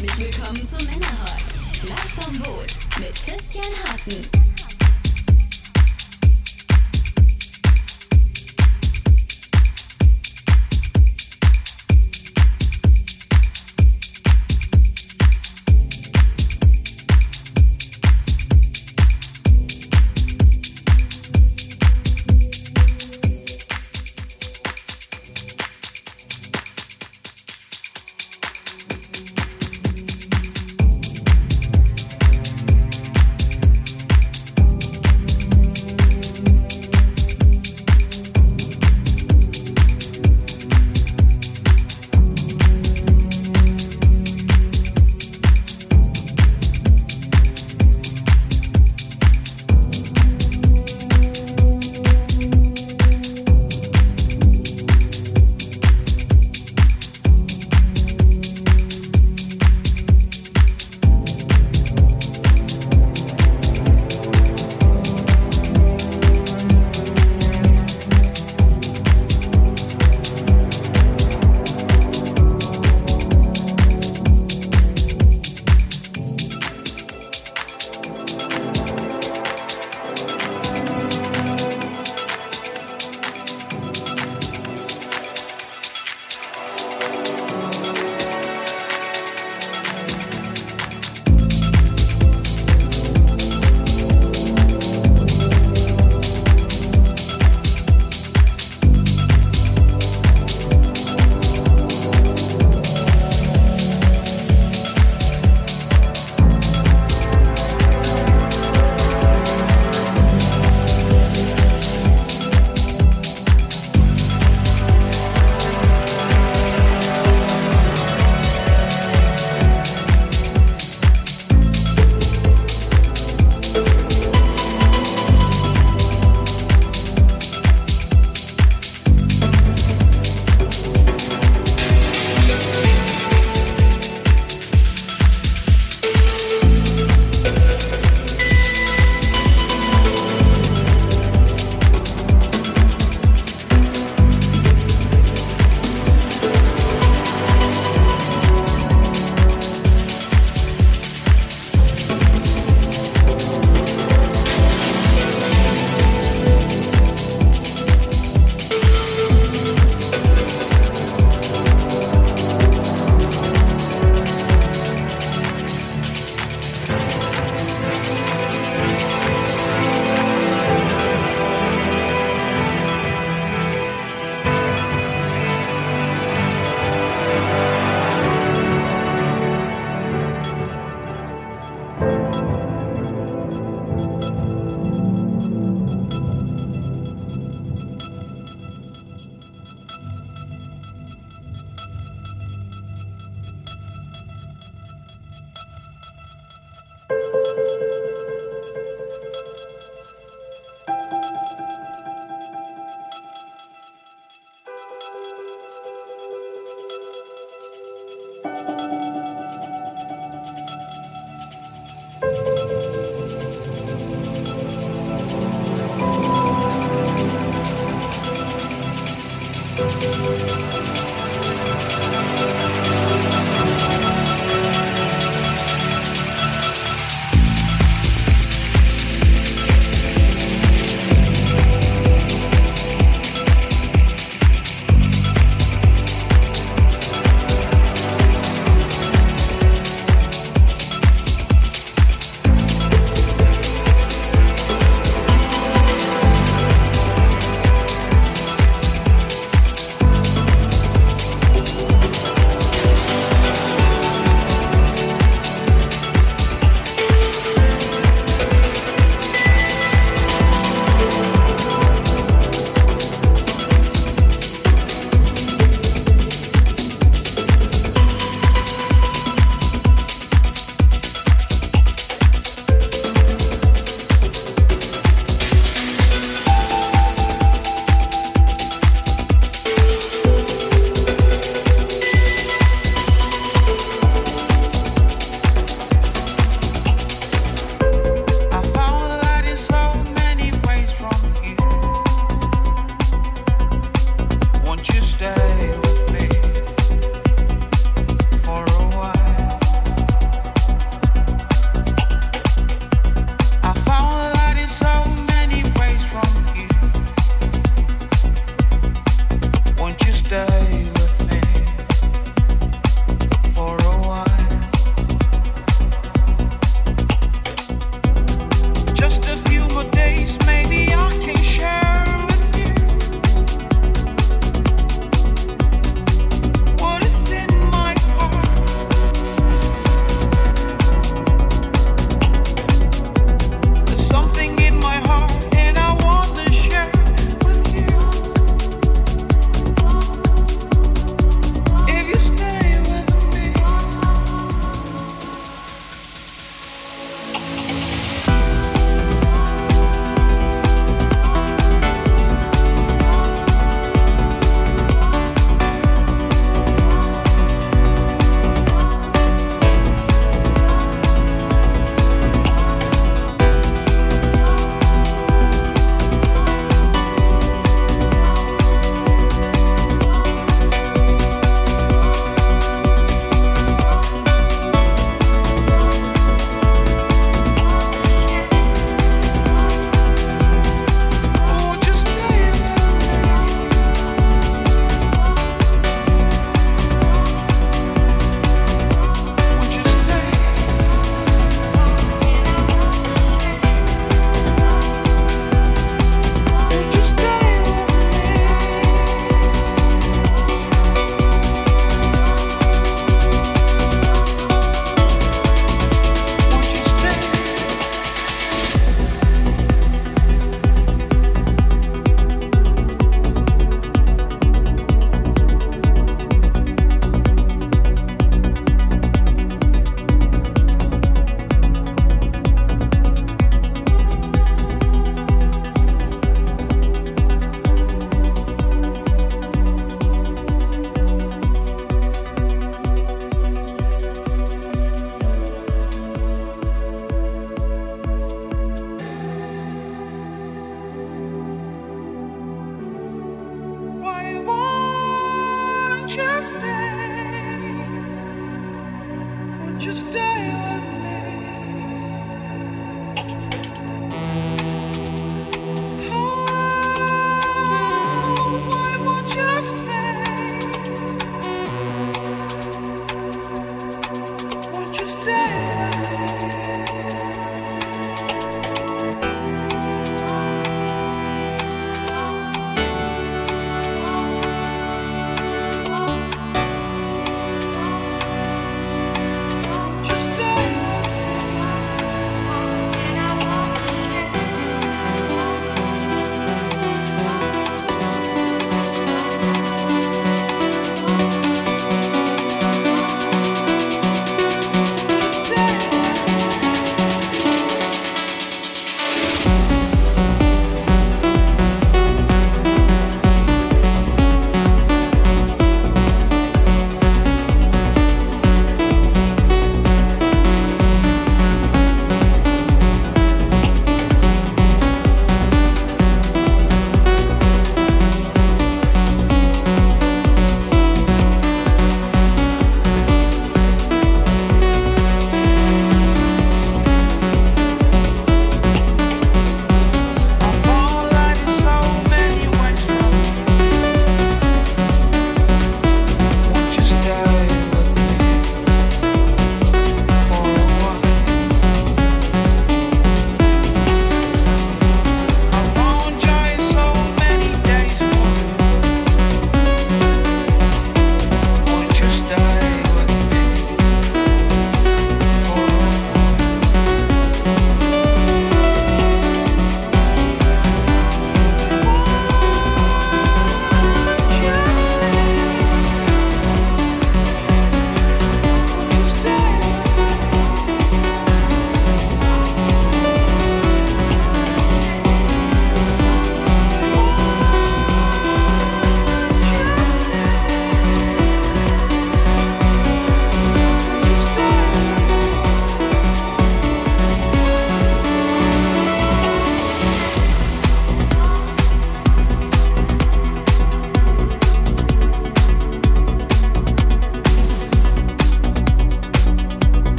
Herzlich willkommen zum Männerhort. Live vom Boot mit Christian Harten.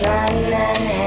Música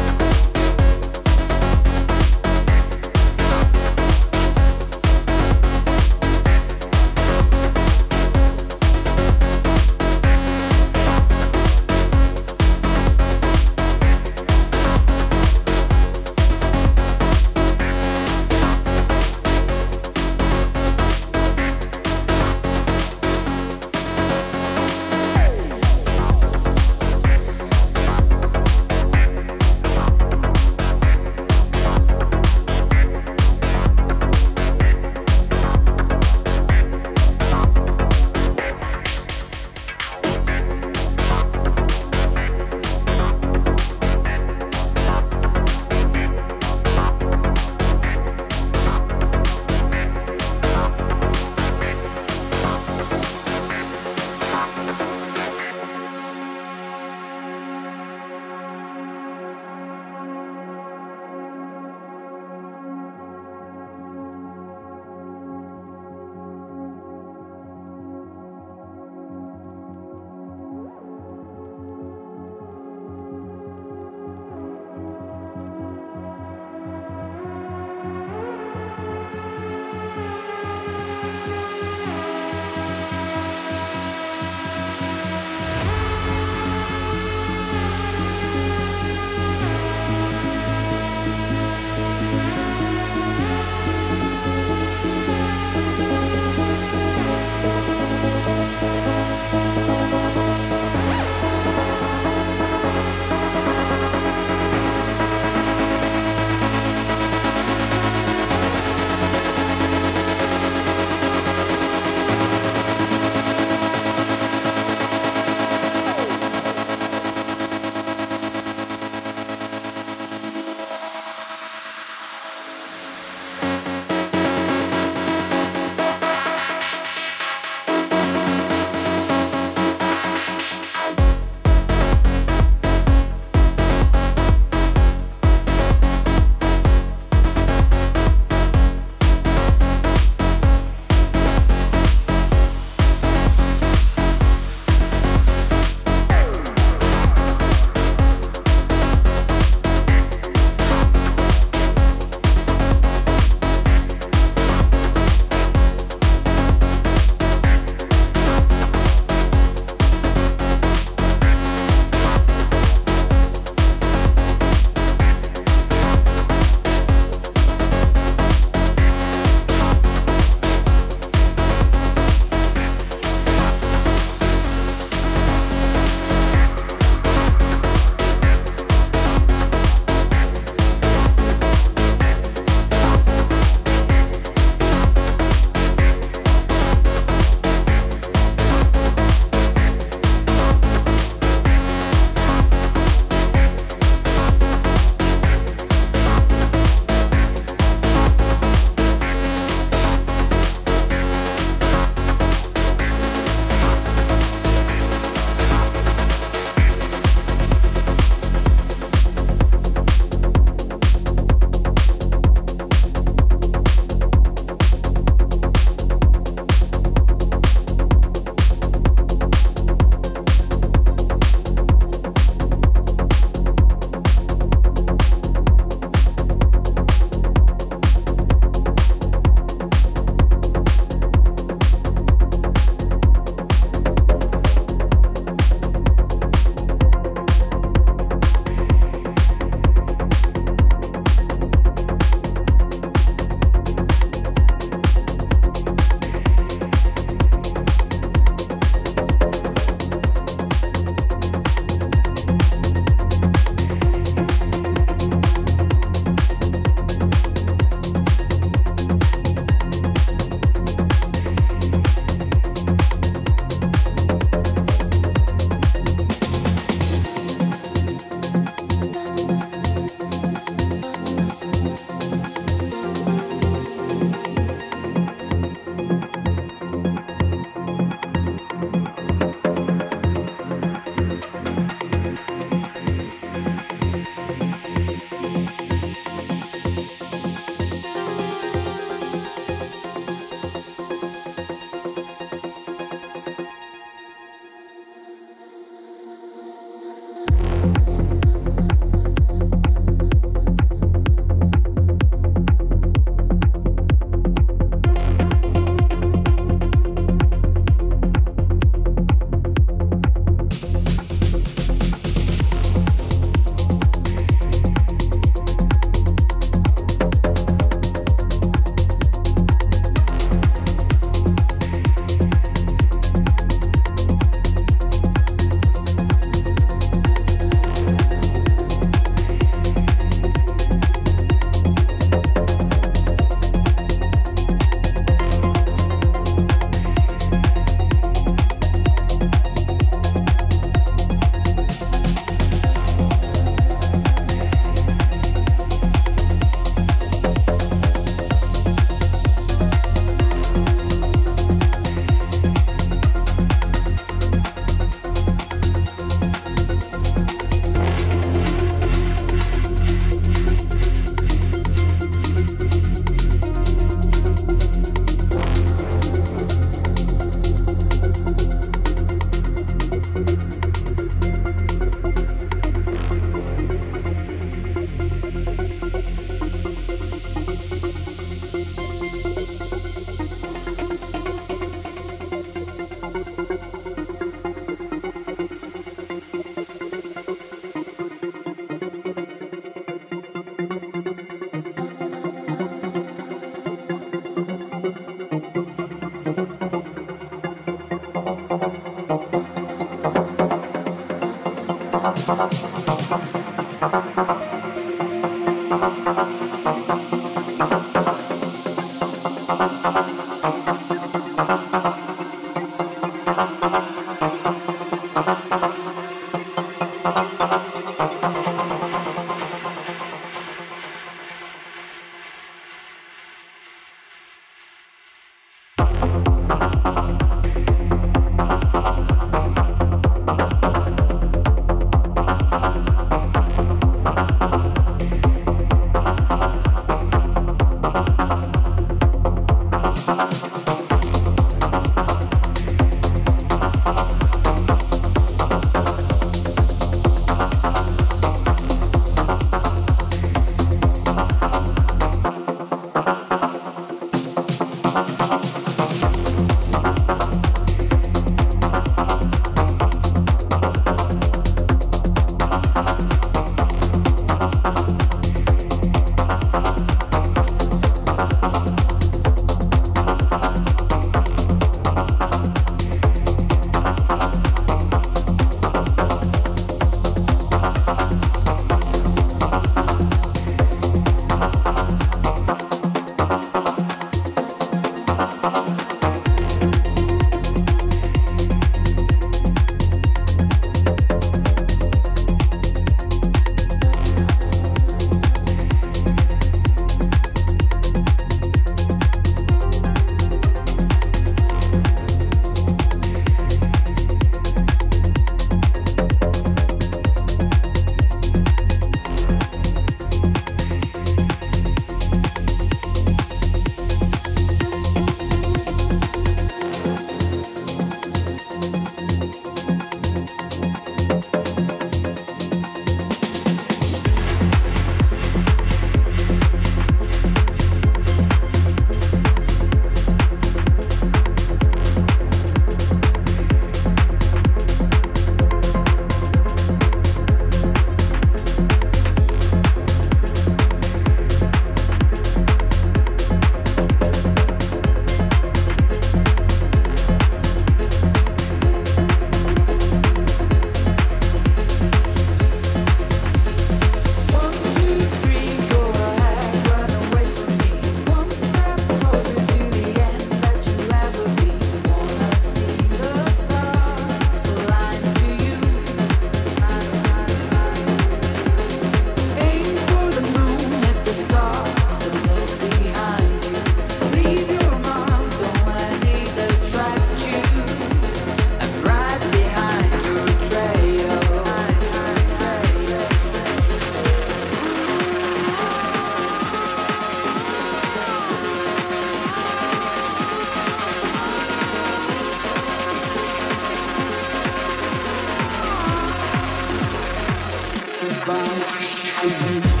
bye.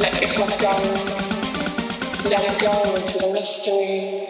Let yourself go. Let it go into the mystery.